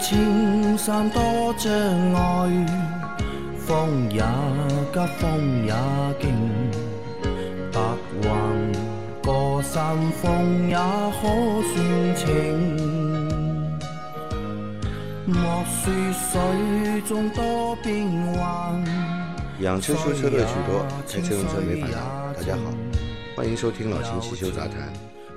青山多障碍，风也急，风也劲，白云过山峰也可算情。莫说水中多变幻，养车修车乐趣多，开车用车没烦恼。大家好，欢迎收听老秦汽修杂谈，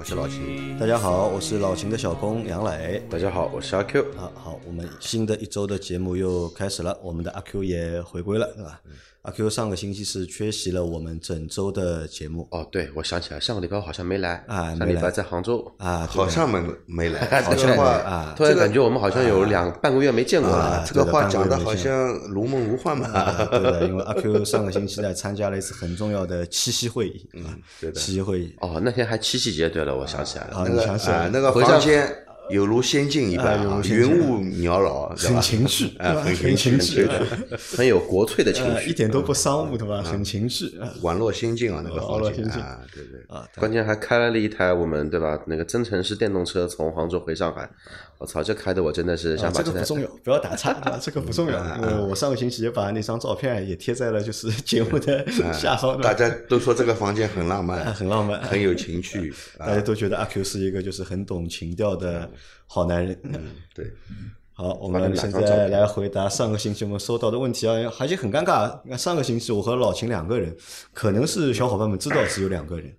我是老秦。大家好，我是老秦的小工杨磊。大家好，我是阿 Q。啊，好，我们新的一周的节目又开始了，我们的阿 Q 也回归了，对吧？阿 Q 上个星期是缺席了我们整周的节目。哦，对，我想起来，上个礼拜我好像没来啊没来。上礼拜在杭州，啊，好像没没来，好 像这个话啊突然感觉我们好像有两半个月没见过啊了。这个话讲的好像如梦如幻嘛。啊对的，因为阿 Q 上个星期呢参加了一次很重要的七夕会议，嗯，对的。七夕会议。哦，那天还七夕节，对了，我想起来了。啊，那个你想起来啊，那个回家房间有如仙境一般云雾缭绕，对吧？很情趣，啊对吧？很很情情趣，趣对很有国粹的情呃，一，点都不商务，对吧？很情趣。啊宛若仙境啊，那个哦房间啊，对对。啊，关键还开了一台我们对吧？那个增程式电动车从杭州回上海，我操，这开的我真的是啊，想把台 这个不重要，不要打岔，啊？这个不重要，因为我上个星期也把那张照片也贴在了就是 节目的 下方？大家都说这个房间很浪啊漫，很浪漫，很有情趣啊大。家都觉得阿 Q 是一个就是很懂情调的好男人。嗯对，好，我们现在来回答上个星期我们收到的问题啊，还是很尴尬。你看上个星期我和老秦两个人，可能是小伙伴们知道只有两个人，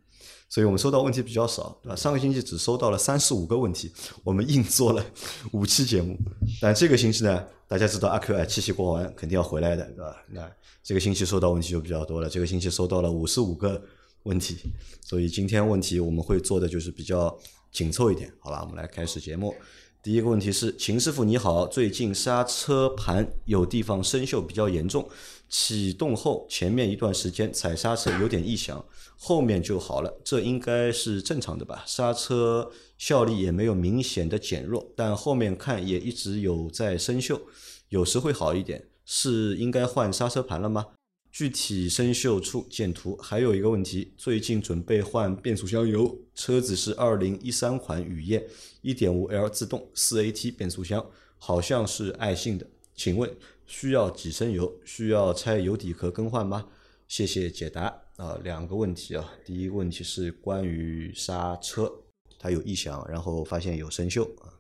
所以我们收到问题比较少，对吧？上个星期只收到了三十五个问题，我们硬做了五期节目。但这个星期呢，大家知道阿 Q 哎七夕过完肯定要回来的，对吧？那这个星期收到问题就比较多了，这个星期收到了五十五个问题，所以今天问题我们会做的就是比较紧凑一点，好吧？我们来开始节目。第一个问题是，秦师傅你好，最近刹车盘有地方生锈比较严重，启动后前面一段时间踩刹车有点异响，后面就好了，这应该是正常的吧？刹车效力也没有明显的减弱，但后面看也一直有在生锈，有时会好一点，是应该换刹车盘了吗？具体生锈处见图。还有一个问题，最近准备换变速箱油，车子是二零一三款雨燕，一点五 L 自动四 AT 变速箱，好像是爱信的，请问需要几升油？需要拆油底壳更换吗？谢谢解答。啊、两个问题啊，第一个问题是关于刹车，它有异响，然后发现有生锈啊。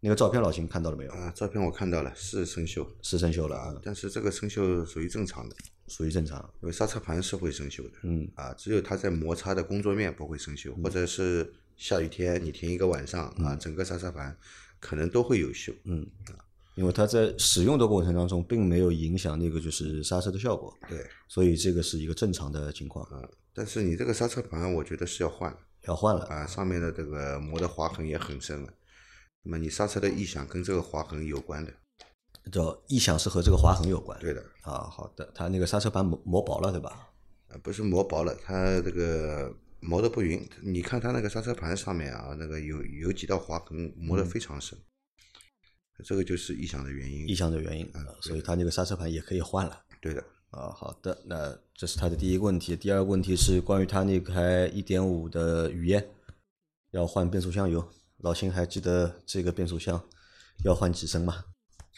那个照片老秦看到了没有？啊，照片我看到了，是生锈，是生锈了啊，但是这个生锈属于正常的，属于正常。因为刹车盘是会生锈的。嗯啊，只有它在摩擦的工作面不会生锈，或者是下雨天你停一个晚上啊，整个刹车盘可能都会有锈。嗯，因为它在使用的过程当中，并没有影响那个就是刹车的效果，对，所以这个是一个正常的情况，但是你这个刹车盘，我觉得是要换的要换了。啊，上面的这个磨的划痕也很深了。那么你刹车的异响跟这个划痕有关的，叫异响是和这个划痕有关。对的，啊，好的，它那个刹车盘磨磨薄了，对吧？啊，不是磨薄了，它这个磨的不匀。你看它那个刹车盘上面啊，那个有有几道划痕磨得非常深，这个就是异响的原因。异响的原因，嗯啊所以它那个刹车盘也可以换了。对的，啊，好的，那这是他的第一个问题。第二个问题是关于他那台一点五的雨燕要换变速箱油，老秦还记得这个变速箱要换几升吗？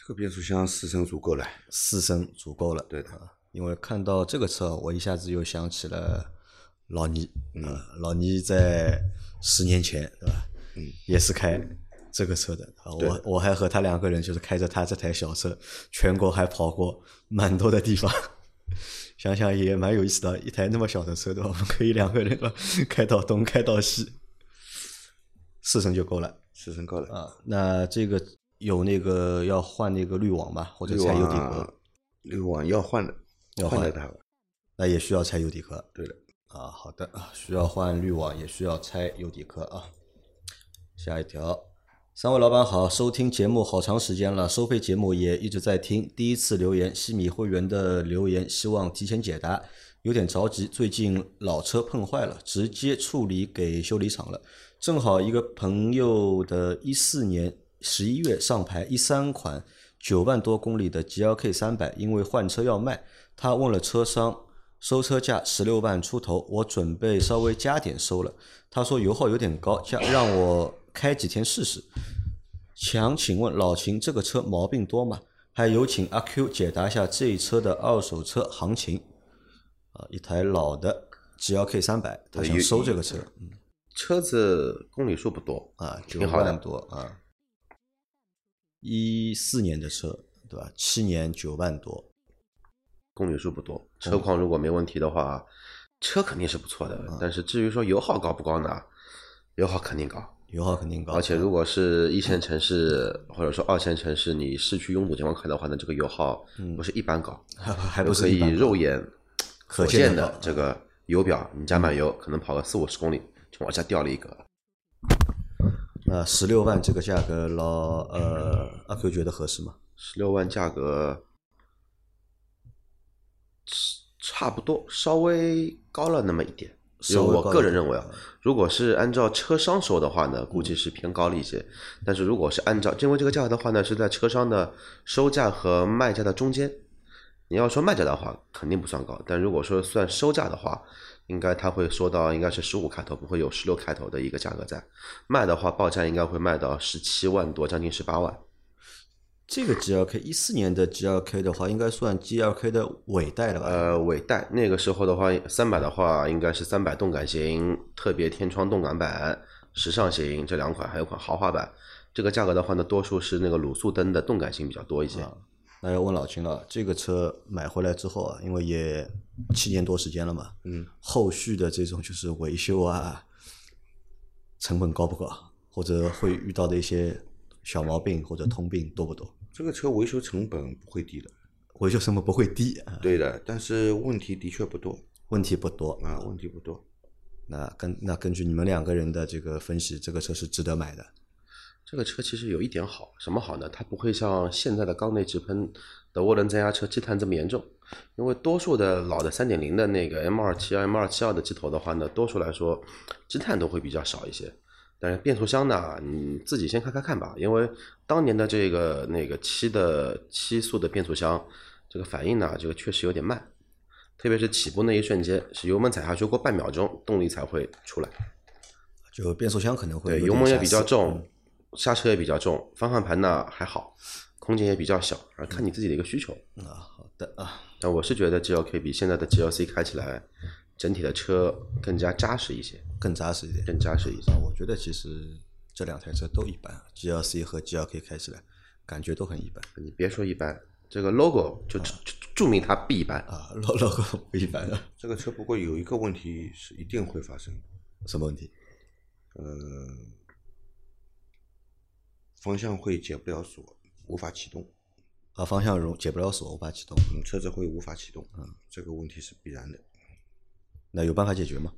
这个变速箱四升足够了。四升足够了。对的啊，因为看到这个车，我一下子又想起了老倪，嗯，老倪在十年前，对吧？嗯，也是开这个车的啊。我我还和他两个人就是开着他这台小车，全国还跑过蛮多的地方。想想也蛮有意思的，一台那么小的车，对吧？我们可以两个人吧，开到东，开到西，四升就够了。四升够了。啊，那这个有那个要换那个滤网吧，或者拆油底壳，滤网要换的，要换换的它。那也需要拆油底壳。对的，啊，好的，啊需要换滤网，也需要拆油底壳啊。下一条，三位老板好，收听节目好长时间了，收费节目也一直在听。第一次留言，西米会员的留言，希望提前解答。有点着急，最近老车碰坏了，直接处理给修理厂了。正好一个朋友的一四年十一月上牌一三款九万多公里的 GLK 三百，因为换车要卖，他问了车商。收车价十六万出头，我准备稍微加点收了。他说油耗有点高，加让我开几天试试。想请问老秦，这个车毛病多吗？还有请阿 Q 解答一下这一车的二手车行情。啊，一台老的 GLK 三百，他想收这个车，嗯车子公里数不多，啊，九万多啊，一四年的车对吧？七年九万多，公里数不多，车况如果没问题的话，车肯定是不错的。但是至于说油耗高不高呢？油耗肯定高，油耗肯定高，而且如果是一线城市或者说二线城市，你市区拥堵情况看的话呢，这个油耗不是一般高，还还不可以肉眼可可见的这个油表，你加满油可能跑个四五十公里就往下掉了一个。那十六万这个价格，老呃阿 Q 觉得合适吗？十六万价格差不多，稍微高了那么一点。稍微我个人认为啊，如果是按照车商收的话呢，估计是偏高了一些。但是如果是按照，因为这个价格的话呢，是在车商的收价和卖价的中间。你要说卖价的话，肯定不算高，但如果说算收价的话，应该他会说到应该是十五开头，不会有十六开头的一个价格在。卖的话，报价应该会卖到十七万多，将近十八万。这个 GLK 一四年的 GLK 的话，应该算 GLK 的尾代了吧？呃，尾代那个时候的话，三百的话应该是三百动感型、特别天窗动感版、时尚型这两款，还有款豪华版。这个价格的话呢，多数是那个卤素灯的动感型比较多一些。那要问老秦了，这个车买回来之后啊，因为也七年多时间了嘛，嗯，后续的这种就是维修啊，成本高不高？或者会遇到的一些小毛病或者通病多不多？这个车维修成本不会低的，维修成本不会低啊，对的，但是问题的确不多问题不多啊，问题不多。那根那根据你们两个人的这个分析，这个车是值得买的。这个车其实有一点好，什么好呢？它不会像现在的缸内直喷的涡轮增压车积碳这么严重，因为多数的老的三点零的那个 M 二七、M 二七二的机头的话呢，多数来说积碳都会比较少一些。但是变速箱呢，你自己先看看看吧，因为当年的这个那个七的七速的变速箱，这个反应呢，这个确实有点慢，特别是起步那一瞬间，是油门踩下去过半秒钟，动力才会出来。就变速箱可能会对，油门也比较重嗯，刹车也比较重，方向盘呢还好，空间也比较小，啊，看你自己的一个需求。啊，好的啊，但我是觉得 GLK 比现在的 GLC 开起来，整体的车更加扎实一些，更扎实一点。更扎实一些啊，。我觉得其实这两台车都一般，GLC 和 GLK 开起来感觉都很一般你别说一般，这个 logo 就就就注明它不一般。啊，logo 不一般啊，这个车不过有一个问题是一定会发生的，什么问题？呃，方向会解不了锁，无法启动，啊，方向容解不了锁，无法启动，嗯，车子会无法启动，嗯，这个问题是必然的。那有办法解决吗？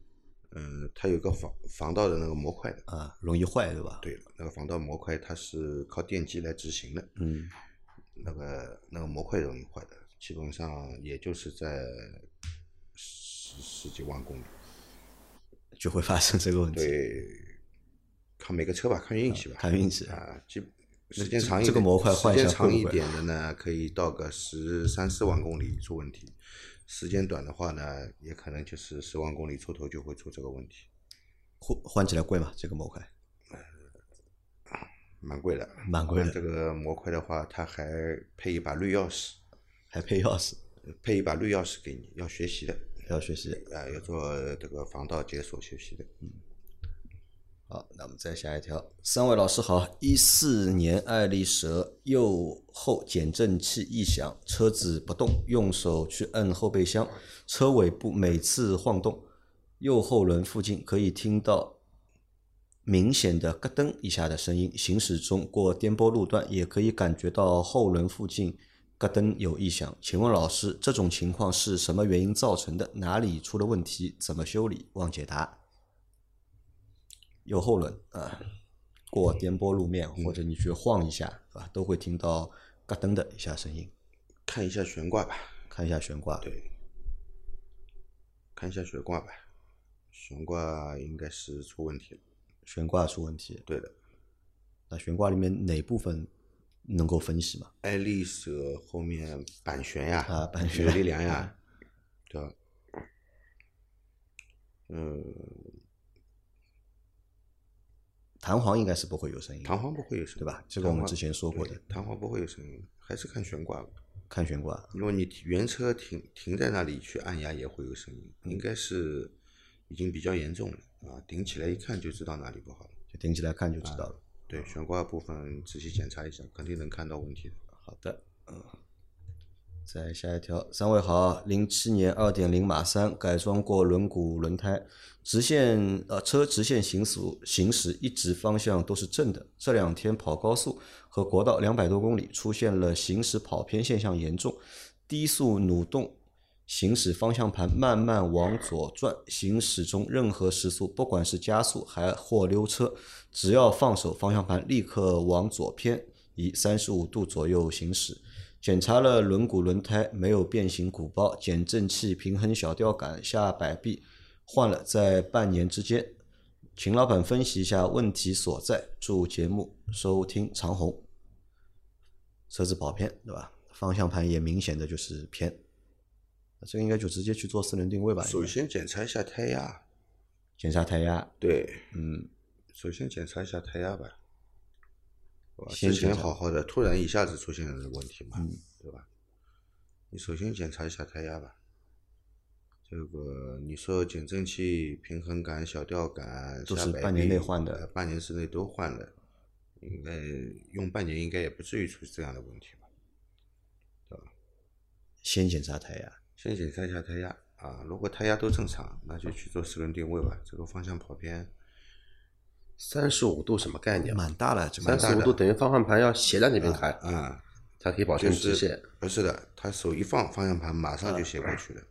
嗯，它有个防防盗的那个模块的，啊，容易坏对吧？对了，那个防盗模块它是靠电机来执行的，嗯，那个那个模块容易坏的，基本上也就是在十十几万公里，就会发生这个问题。对，看每个车吧，看运气吧，看运气啊，就时间长一点，这个模块换一时间长一点的呢，可以到个十三四万公里出问题；时间短的话呢，也可能就是十万公里出头就会出这个问题，换换起来贵吗？这个模块？蛮贵的。蛮贵的这个模块的话，它还配一把绿钥匙，还配钥匙，配一把绿钥匙给你，要学习的，要学习。啊、要做这个防盗解锁学习的。好，那我们再下一条。三位老师好，一四年爱丽舍右后减震器异响，车子不动，用手去摁后备箱，车尾部每次晃动，右后轮附近可以听到明显的咯噔一下的声音。行驶中过颠簸路段，也可以感觉到后轮附近咯噔有异响。请问老师，这种情况是什么原因造成的？哪里出了问题？怎么修理？望解答。右后轮啊，过颠簸路面或者你去晃一下，是吧，都会听到咯噔的一下声音。看一下悬挂吧，看一下悬挂，对，看一下悬挂吧，悬挂应该是出问题了。悬挂出问题。对的，那悬挂里面哪部分能够分析吗？爱丽舍后面板悬呀，啊板悬有力梁呀，对吧？嗯，弹簧应该是不会有声音，弹簧不会有声音，对吧？这个我们之前说过的对，弹簧不会有声音，还是看悬挂吧。看悬挂。如果你原车停停在那里去按压也会有声音，应该是已经比较严重了啊！顶起来一看就知道哪里不好了。就顶起来看就知道了。对，悬挂部分仔细检查一下，肯定能看到问题的。好的，嗯，再下一条，三位好，零七年二点零马三改装过轮毂轮胎，直线呃车直线行驶行驶一直方向都是正的，这两天跑高速和国道两百多公里，出现了行驶跑偏现象严重，低速弩动。行驶方向盘慢慢往左转，行驶中任何时速，不管是加速还或溜车，只要放手，方向盘立刻往左偏，以三十五度左右行驶。检查了轮毂轮胎，没有变形鼓包，减震器、平衡小吊杆、下摆臂换了，在半年之间，请老板分析一下问题所在。祝节目收听长虹。车子跑偏，对吧？方向盘也明显的就是偏。这个应该就直接去做四轮定位吧。首先检查一下胎压，检查胎压，对，嗯，首先检查一下胎压吧。对吧？先之前好好的，突然一下子出现了这个问题嘛，嗯对吧？你首先检查一下胎压吧。这个你说减震器、平衡杆、小吊杆都是半年内换的呃半年之内都换了，应该用半年应该也不至于出这样的问题吧？对吧？先检查胎压。先检查一下胎压啊，如果胎压都正常，那就去做四轮定位吧。这个方向跑偏，三十五度什么概念？蛮大了，这个三十五度等于方向盘要斜在那边开，啊，它可以保就是持直线。不是的，他手一放，方向盘马上就斜过去了，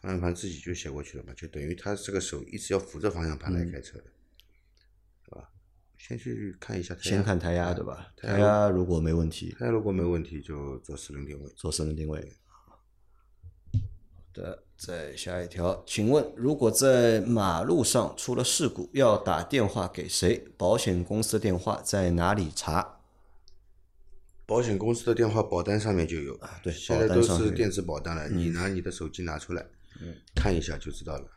方向盘自己就斜过去了嘛，就等于他这个手一直要扶着方向盘来开车的，对吧？先去看一下胎压，先看胎压，对吧？胎胎压如果没问题，胎压如果没问题，就做四轮定位。做四轮定位。好的，再下一条，请问如果在马路上出了事故，要打电话给谁？保险公司的电话在哪里查？保险公司的电话保单上面就有，啊对现在都是电子保单了，你拿你的手机拿出来，看一下就知道了，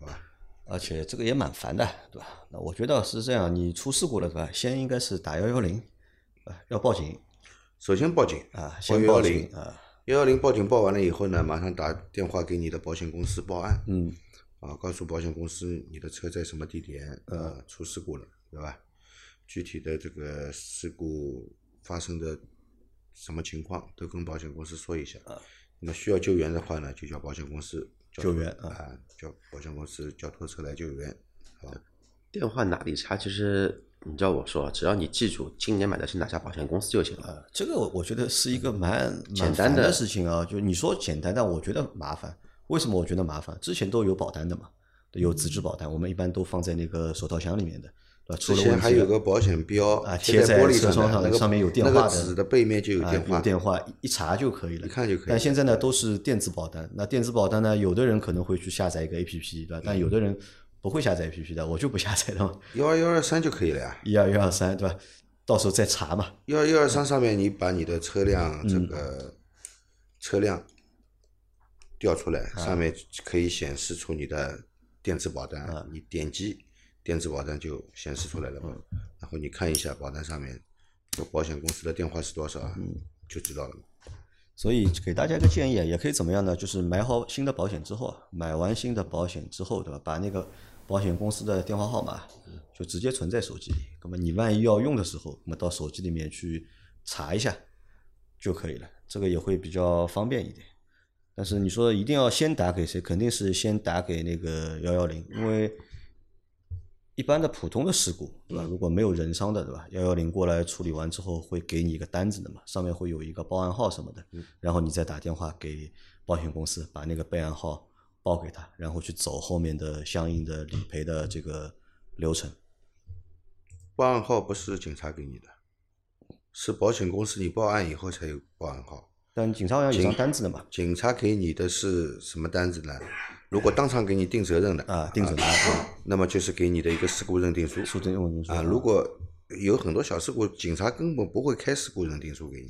好吧？而且这个也蛮烦的，对吧？那我觉得是这样，你出事故了，对吧？先应该是打幺幺零，啊，要报警首先报警啊，先报警啊，幺幺零报警报完了以后呢，马上打电话给你的保险公司报案，嗯，啊，告诉保险公司你的车在什么地点嗯呃出事故了，对吧？具体的这个事故发生的什么情况都跟保险公司说一下。那么需要救援的话呢，就叫保险公司叫救援啊，叫保险公司叫拖车来救援，好吧？电话哪里查？其实你叫我说，只要你记住今年买的是哪家保险公司就行了。这个我觉得是一个蛮蛮简单的事情啊。就你说简单，但我觉得麻烦。为什么我觉得麻烦？之前都有保单的嘛，有纸质保单，我们一般都放在那个手套箱里面的，之前还有个保险标啊贴贴在玻璃车窗上的，那个上面有电话的个纸的背面就有啊，电话，有电话一查就可以了，一看就可以但现在呢，都是电子保单。那电子保单呢，有的人可能会去下载一个 APP，对吧？但有的人不会下载 APP 的，我就不下载的嘛，幺二幺二三就可以了呀。一二幺二三，对吧？到时候再查嘛。幺二幺二三上面，你把你的车辆嗯这个车辆调出来，啊上面可以显示出你的电子保单，啊你点击电子保单就显示出来了嘛。嗯然后你看一下保单上面这个保险公司的电话是多少就知道了嘛。所以给大家一个建议啊，也可以怎么样呢？就是买好新的保险之后，买完新的保险之后，对吧？把那个保险公司的电话号码就直接存在手机里。那么你万一要用的时候，那么到手机里面去查一下就可以了，这个也会比较方便一点。但是你说一定要先打给谁，肯定是先打给那个幺幺零，因为一般的普通的事故，对吧？如果没有人伤的，对吧？幺幺零过来处理完之后，会给你一个单子的嘛，上面会有一个报案号什么的，然后你再打电话给保险公司，把那个备案号报给他，然后去走后面的相应的理赔的这个流程。报案号不是警察给你的，是保险公司你报案以后才有报案号。但警察好像有张单子的嘛，警察给你的是什么单子呢？如果当场给你定责任的啊，定准单，那么就是给你的一个事故认定书。诉证认定书啊，如果有很多小事故，警察根本不会开事故认定书给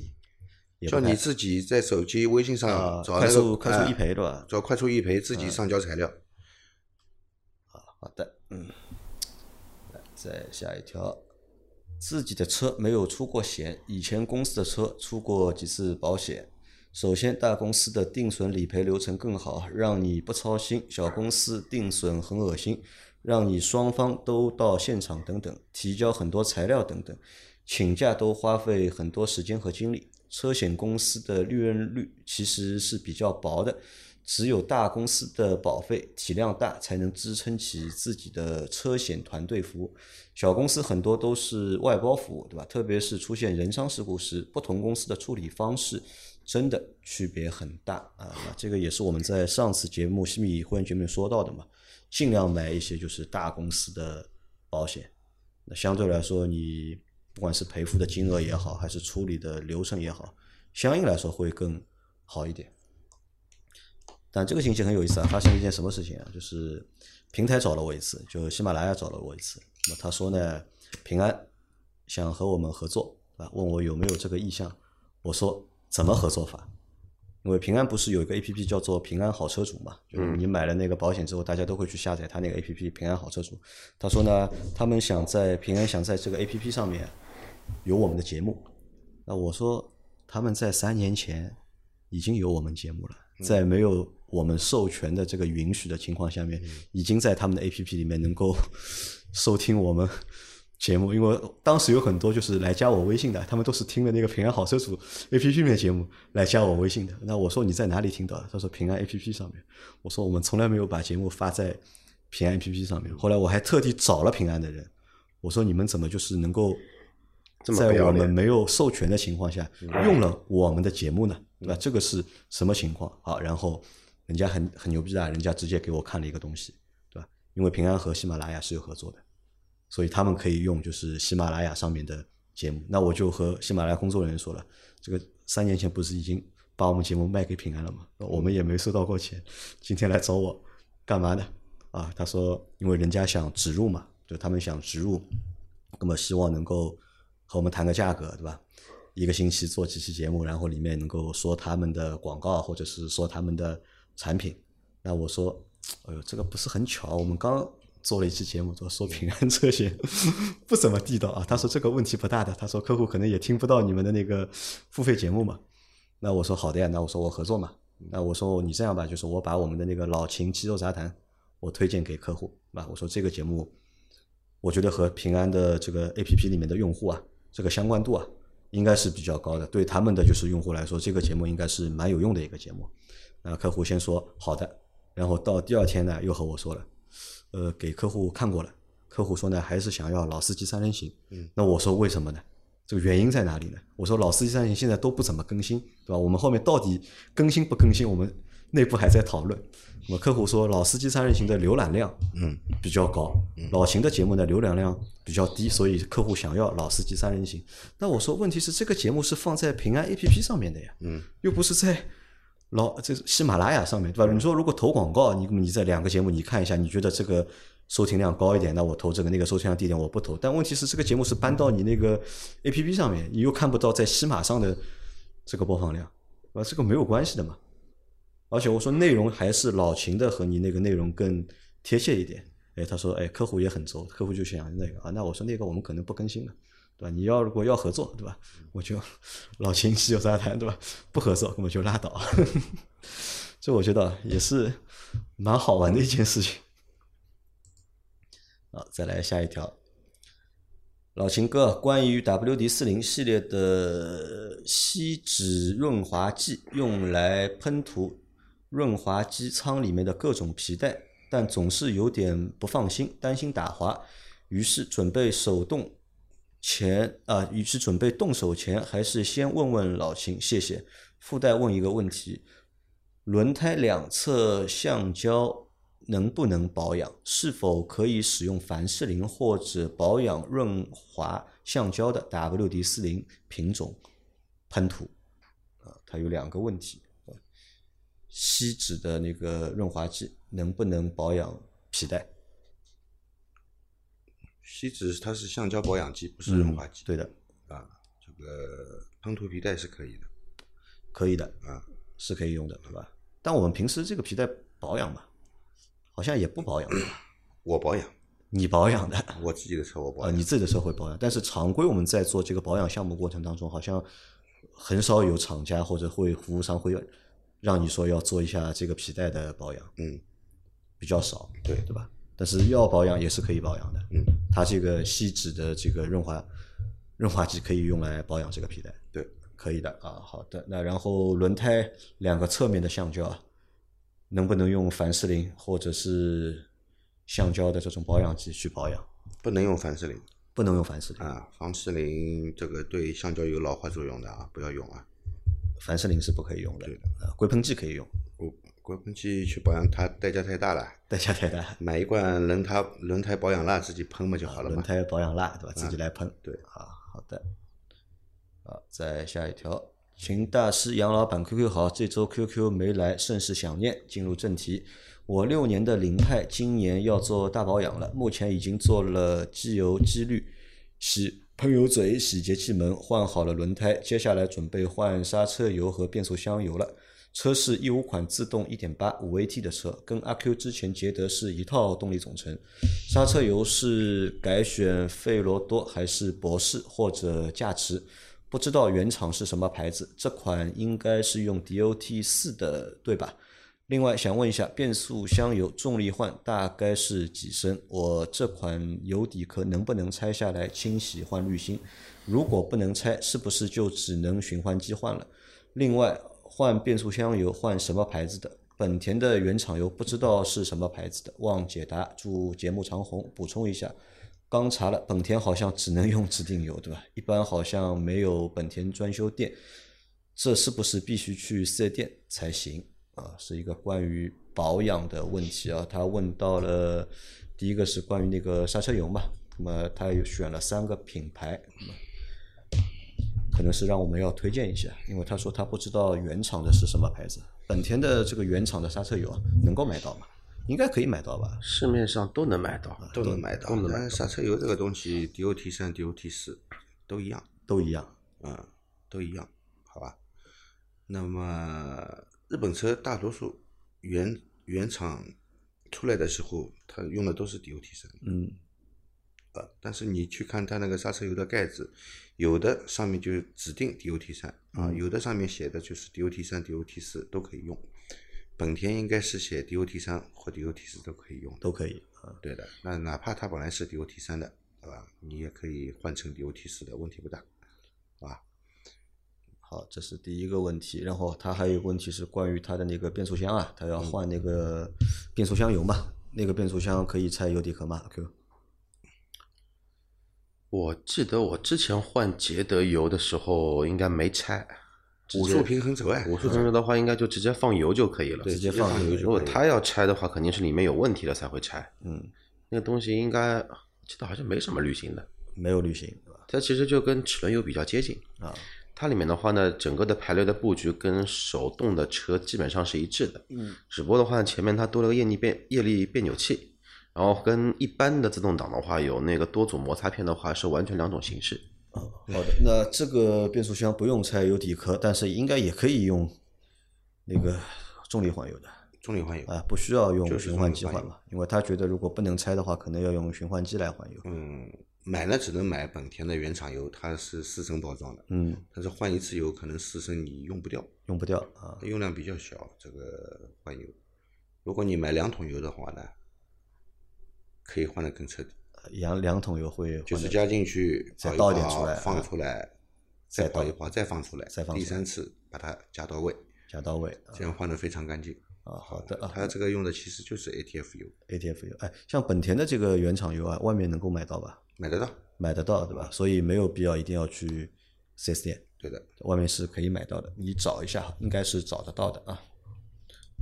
你，叫你自己在手机微信上找那个速快速啊一赔对吧？找快速一赔，自己上交材料。好的，嗯，再下一条，自己的车没有出过险，以前公司的车出过几次保险。首先，大公司的定损理赔流程更好，让你不操心；小公司定损很恶心，让你双方都到现场等等，提交很多材料等等，请假都花费很多时间和精力。车险公司的利润率其实是比较薄的，只有大公司的保费体量大，才能支撑起自己的车险团队服务。小公司很多都是外包服务，对吧？特别是出现人伤事故时，不同公司的处理方式真的区别很大啊。这个也是我们在上次节目《西米会员节目》说到的嘛，尽量买一些就是大公司的保险。那相对来说，你不管是赔付的金额也好，还是处理的流程也好，相应来说会更好一点。但这个星期很有意思啊，发生了一件什么事情啊？就是平台找了我一次，就喜马拉雅找了我一次。那他说呢，平安想和我们合作啊，问我有没有这个意向。我说怎么合作法？因为平安不是有一个 A P P 叫做平安好车主嘛，就是你买了那个保险之后，大家都会去下载他那个 A P P 平安好车主。他说呢，他们想在平安想在这个 A P P 上面有我们的节目。那我说他们在三年前已经有我们节目了，在没有我们授权的这个允许的情况下面，已经在他们的 A P P 里面能够 收听我们节目。因为当时有很多就是来加我微信的，他们都是听了那个平安好车主 A P P 里面的节目来加我微信的。那我说你在哪里听到的？他说平安 A P P 上面。我说我们从来没有把节目发在平安 A P P 上面。后来我还特地找了平安的人，我说你们怎么就是能够在我们没有授权的情况下用了我们的节目呢？对吧？这个是什么情况？好，然后人家很很牛逼啊，人家直接给我看了一个东西，对吧？因为平安和喜马拉雅是有合作的，所以他们可以用就是喜马拉雅上面的节目。那我就和喜马拉雅工作人员说了，这个三年前不是已经把我们节目卖给平安了吗？我们也没收到过钱，今天来找我干嘛呢？啊，他说因为人家想植入嘛，就他们想植入，那么希望能够和我们谈个价格，对吧？一个星期做几期节目，然后里面能够说他们的广告，或者是说他们的产品。那我说，哎呦，这个不是很巧，我们刚做了一期节目，说说平安车险不怎么地道啊。他说这个问题不大的，他说客户可能也听不到你们的那个付费节目嘛。那我说好的呀，那我说我合作嘛。那我说你这样吧，就是我把我们的那个老秦肌肉杂谈，我推荐给客户啊。我说这个节目，我觉得和平安的这个 A P P 里面的用户啊，这个相关度啊，应该是比较高的。对他们的就是用户来说，这个节目应该是蛮有用的一个节目。那客户先说好的，然后到第二天呢，又和我说了，呃，给客户看过了，客户说呢还是想要老司机三人行。嗯，那我说为什么呢？这个原因在哪里呢？我说老司机三人行现在都不怎么更新，对吧？我们后面到底更新不更新，我们内部还在讨论。那么客户说老司机三人行的浏览量嗯比较高，老秦的节目呢浏览量比较低，所以客户想要老司机三人行。那我说问题是这个节目是放在平安 A P P 上面的呀，嗯，又不是在老这喜马拉雅上面，对吧？你说如果投广告，你你这两个节目你看一下，你觉得这个收听量高一点，那我投这个；那个收听量低一点，我不投。但问题是这个节目是搬到你那个 A P P 上面，你又看不到在喜马上的这个播放量，啊，这个没有关系的嘛。而且我说内容还是老秦的和你那个内容更贴切一点。哎，他说，哎，客户也很轴，客户就想那个啊，那我说那个我们可能不更新了，对吧？你要如果要合作，对吧？我就老秦西有杂谈，对吧？不合作，根本就拉倒。这我觉得也是蛮好玩的一件事情。好，再来下一条。老秦哥，关于 WD 四零系列的锡纸润滑剂，用来喷涂润滑机舱里面的各种皮带，但总是有点不放心，担心打滑，于是准备手动前啊，于是准备动手前，还是先问问老秦，谢谢。附带问一个问题：轮胎两侧橡胶能不能保养？是否可以使用凡士林或者保养润滑橡胶的 WD 四零品种喷涂？啊，它有两个问题：锡纸的那个润滑剂能不能保养皮带？锡纸它是橡胶保养剂，不是润滑剂。对的，啊，这个喷涂皮带是可以的可以的，啊。是可以用的，对吧？但我们平时这个皮带保养吧，好像也不保养，我保养，你保养的我自己的车我保啊，养。你自己的车会保养，但是常规我们在做这个保养项目过程当中，好像很少有厂家或者会服务商会让你说要做一下这个皮带的保养，嗯，比较少，对对吧？但是要保养也是可以保养的，嗯，它这个锡纸的这个润滑润滑剂可以用来保养这个皮带，对，可以的啊。好的，那然后轮胎两个侧面的橡胶啊，能不能用凡士林或者是橡胶的这种保养剂去保养？不能用凡士林。不能用凡士林，啊，凡士林这个对橡胶有老化作用的啊，不要用啊。凡士林是不可以用的啊，硅喷剂可以用，国国喷剂去保养它代价太大了，代价太大。买一罐轮胎轮胎保养蜡自己喷嘛就好了嘛。轮胎保养蜡，对吧？自己来喷。对啊，好的。好，再下一条，秦大师杨老板 QQ 好，这周 QQ 没来，甚是想念。进入正题，我六年的凌派今年要做大保养了，目前已经做了机油、机滤、洗喷油嘴、洗节气门，换好了轮胎，接下来准备换刹车油和变速箱油了。车是一五款自动1.8五 AT 的车，跟阿 Q 之前捷德是一套动力总成。刹车油是改选费罗多还是博士或者价值？不知道原厂是什么牌子，这款应该是用 DOT 四的，对吧？另外想问一下，变速箱油重力换大概是几升？我这款油底壳能不能拆下来清洗换滤芯？如果不能拆，是不是就只能循环机换了？另外换变速箱油换什么牌子的？本田的原厂油不知道是什么牌子的，望解答。祝节目长红。补充一下，刚查了，本田好像只能用指定油，对吧？一般好像没有本田专修店，这是不是必须去四 S 店才行啊？是一个关于保养的问题啊。他问到了第一个是关于那个刹车油嘛，那么他选了三个品牌，可能是让我们要推荐一下，因为他说他不知道原厂的是什么牌子。本田的这个原厂的刹车油啊，能够买到吗？应该可以买到吧？市面上都能买到，都能买到刹车油这个东西，DOT 三、DOT 四都一样，都一样。嗯，都一样，好吧？那么日本车大多数原原厂出来的时候，它用的都是 DOT 三，嗯，呃，但是你去看它那个刹车油的盖子，有的上面就指定 DOT 三啊，有的上面写的就是 DOT 三、DOT 四都可以用。本田应该是写 DOT 三或 DOT 四都可以用。都可以啊。对的，那哪怕它本来是 DOT 三的，对吧？你也可以换成 DOT 四的，问题不大，好吧？好，这是第一个问题。然后他还有一个问题是关于他的那个变速箱啊，他要换那个变速箱油嘛？那个变速箱可以拆油底壳吗？我记得我之前换捷德油的时候应该没拆，五速平衡轴哎，五速平衡轴的话应该就直接放油就可以了。直接放油就如果可以了他要拆的话，肯定是里面有问题了才会拆。嗯，那个东西应该记得好像没什么滤芯的，没有滤芯？它其实就跟齿轮油比较接近。啊，它里面的话呢，整个的排列的布局跟手动的车基本上是一致的。嗯，只不过的话，前面它多了个液力变液力变扭器，然后跟一般的自动挡的话，有那个多组摩擦片的话，是完全两种形式。啊，好的。那这个变速箱不用拆油底壳，但是应该也可以用那个重力换油的重力换油。啊，不需要用循环机换换嘛？因为他觉得如果不能拆的话，可能要用循环机来换油。嗯，买了只能买本田的原厂油，它是四升包装的，嗯，但是换一次油可能四升你用不掉，用不掉啊。用量比较小，这个换油。如果你买两桶油的话呢，可以换的更彻底，两两桶油会就是加进去，再倒一点出来放啊出来，再倒一跑，再放出来，再放第三次把它加到位，加到位啊这样换的非常干净。啊。好的啊它这个用的其实就是 ATF 油，，ATF 油，哎，像本田的这个原厂油啊，外面能够买到吧？买得到，买得到对吧？所以没有必要一定要去 4S 店，对的。外面是可以买到的，你找一下，应该是找得到的啊。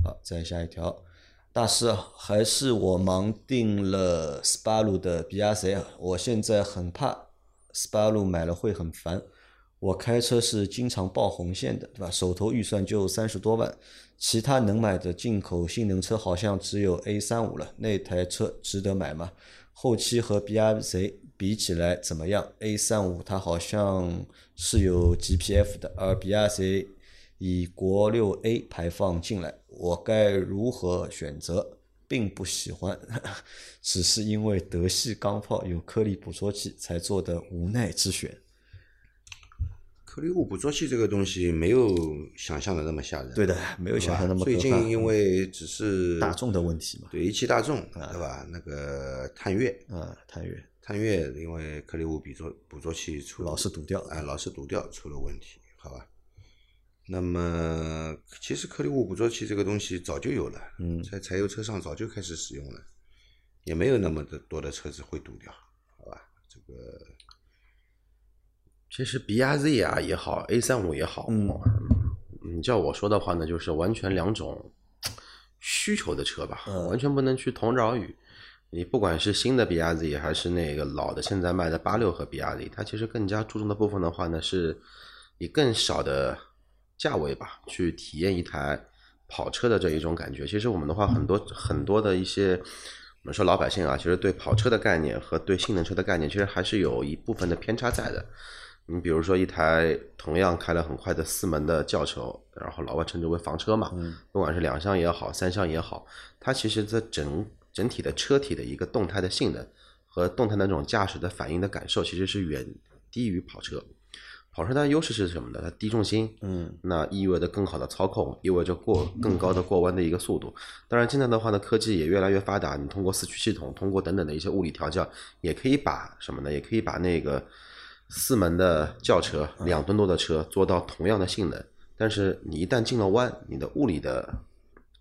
好，再下一条，大师啊，还是我盲定了斯巴鲁的 BRZ 啊，我现在很怕斯巴鲁买了会很烦。我开车是经常爆红线的，对吧？手头预算就三十多万，其他能买的进口性能车好像只有 A 三五了，那台车值得买吗？后期和 BRZ 比起来怎么样？A 三五它好像是有 GPF 的，而 BRZ 以国六 A 排放进来，我该如何选择？并不喜欢，只是因为德系钢炮有颗粒捕捉器才做的无奈之选。颗粒物捕捉器这个东西没有想象的那么吓人，对的，没有想象那么可怕。最近因为只是大众的问题嘛，对一汽大众对吧？那个探岳，啊，探岳探岳因为颗粒物捕捉捕捉器出老是堵掉哎，老是堵掉出了问题，好吧？那么其实颗粒物捕捉器这个东西早就有了，嗯在柴油车上早就开始使用了，也没有那么的多的车子会堵掉，好吧？这个其实 BRZ 啊也好，A 三五也好，嗯你叫我说的话呢，就是完全两种需求的车吧，嗯完全不能去同日而语。你不管是新的 BRZ 还是那个老的，现在卖的八六和 BRZ，它其实更加注重的部分的话呢，是以更少的价位吧，去体验一台跑车的这一种感觉。其实我们的话，很多很多的一些，我们说老百姓啊，其实对跑车的概念和对性能车的概念，其实还是有一部分的偏差在的。你比如说一台同样开了很快的四门的轿车，然后老外称之为房车嘛，不管是两厢也好，三厢也好，它其实在整整体的车体的一个动态的性能和动态的那种驾驶的反应的感受，其实是远低于跑车。跑车它的优势是什么呢？它低重心，嗯，那意味着更好的操控，意味着过更高的过弯的一个速度。当然，现在的话呢，科技也越来越发达，你通过四驱系统，通过等等的一些物理调教，也可以把什么呢？也可以把那个四门的轿车、两吨多的车做到同样的性能。但是你一旦进了弯，你的物理的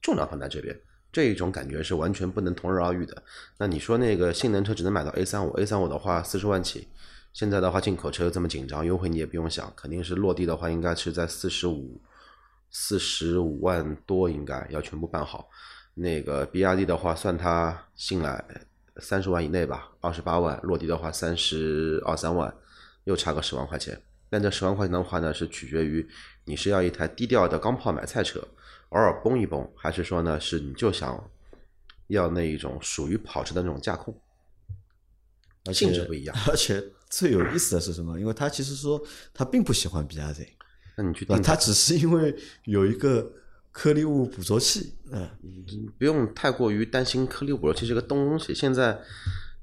重量放在这边，这一种感觉是完全不能同日而语的。那你说那个性能车只能买到 A 三五，A 三五的话四十万起，现在的话进口车又这么紧张，优惠你也不用想，肯定是落地的话应该是在四十五四十五万多，应该要全部办好。那个 BRD 的话，算它进来三十万以内吧，二十八万，落地的话三十二三万，又差个十万块钱。但这十万块钱的话呢，是取决于你是要一台低调的钢炮买菜车，偶尔崩一崩，还是说呢是你就想要那一种属于跑车的那种驾控，性质不一样。而且最有意思的是什么？因为他其实说他并不喜欢 BRZ，那你去他只是因为有一个颗粒物捕捉器，嗯，不用太过于担心颗粒捕捉器这个东西。现在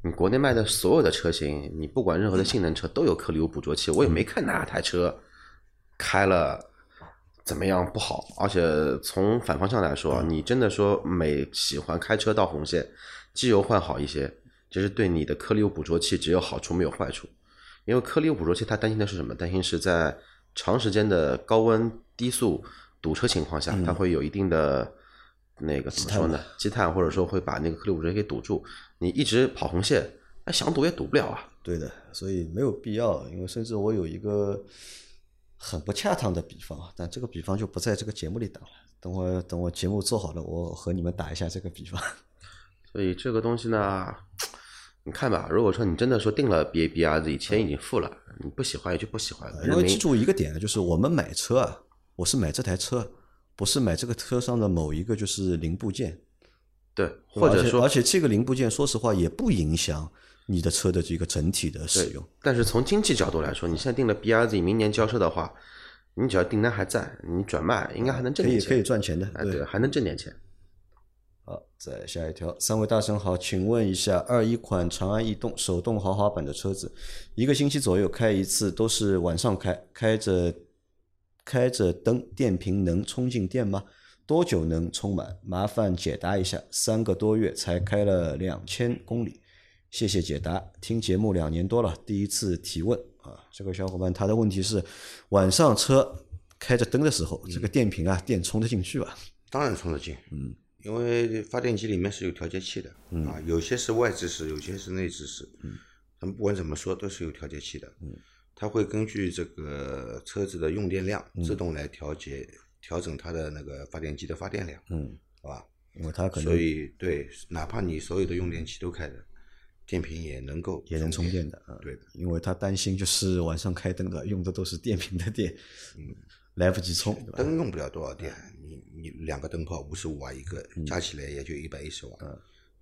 你国内卖的所有的车型，你不管任何的性能车都有颗粒物捕捉器，我也没看哪台车开了怎么样不好。而且从反方向来说，你真的说每喜欢开车到红线，机油换好一些，其实对你的颗粒物捕捉器只有好处没有坏处。因为颗粒物捕捉器它担心的是什么？担心是在长时间的高温低速堵车情况下，它会有一定的那个怎么说呢？积碳或者说会把那个颗粒物捕捉器给堵住。你一直跑红线，哎，想堵也堵不了啊。对的，所以没有必要。因为甚至我有一个很不恰当的比方啊，但这个比方就不在这个节目里打了。等我等我节目做好了，我和你们打一下这个比方。所以这个东西呢，你看吧，如果说你真的说定了 B A B R Z，钱已经付了，你不喜欢也就不喜欢了。因为记住一个点，就是我们买车啊，我是买这台车，不是买这个车上的某一个就是零部件，对，或者说而且这个零部件，说实话也不影响你的车的这个整体的使用。但是从经济角度来说，你现在定了 B R Z，明年交车的话，你只要订单还在，你转卖应该还能挣点钱，可以可以赚钱的，哎，对，还能挣点钱。好，再下一条，三位大神好，请问一下，二一款长安逸动手动豪华版的车子，一个星期左右开一次，都是晚上开，开着开着灯，电瓶能充进电吗？多久能充满？麻烦解答一下。三个多月才开了两千公里，谢谢解答。听节目两年多了，第一次提问啊。这个小伙伴他的问题是，晚上车开着灯的时候，这个电瓶啊，电充得进去吧？当然充得进，嗯，因为发电机里面是有调节器的，嗯啊，有些是外置式，有些是内置式，嗯，咱们不管怎么说都是有调节器的，嗯，它会根据这个车子的用电量嗯自动来调节调整它的那个发电机的发电量，嗯，好吧？因为它可能所以对，哪怕你所有的用电器都开着，电瓶也能够也能充电的，啊，对的，因为他担心就是晚上开灯的用的都是电瓶的电，嗯，来不及充，灯用不了多少电，你你两个灯泡五十五瓦一个，嗯加起来也就一百一十瓦，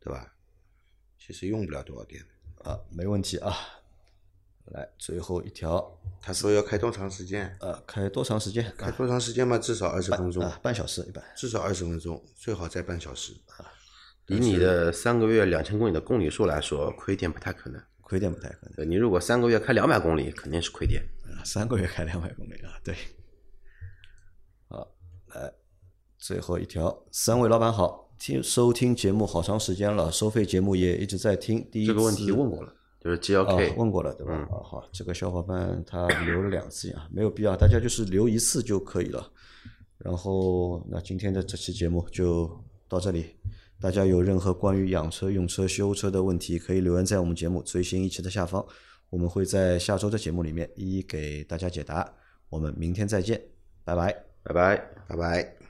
对吧？其实用不了多少电。啊，没问题啊。来，最后一条，他说要开多长时间？呃，开多长时间？开多长时间嘛？至少二十分钟，啊，半小时一般。至少二十分钟，最好在半小时。以你的三个月两千公里的公里数来说，亏电不太可能。亏电不太可能。你如果三个月开两百公里，肯定是亏电。啊三个月开两百公里啊，对。好，来最后一条，三位老板好，听收听节目好长时间了，收费节目也一直在听。第一这个问题问过了，就是啊 GLK，、问过了对吧？嗯啊，好，这个小伙伴他留了两次呀，没有必要，大家就是留一次就可以了。然后，那今天的这期节目就到这里。大家有任何关于养车、用车、修车的问题，可以留言在我们节目最新一期的下方，我们会在下周的节目里面一一给大家解答。我们明天再见，拜拜。拜拜。拜拜。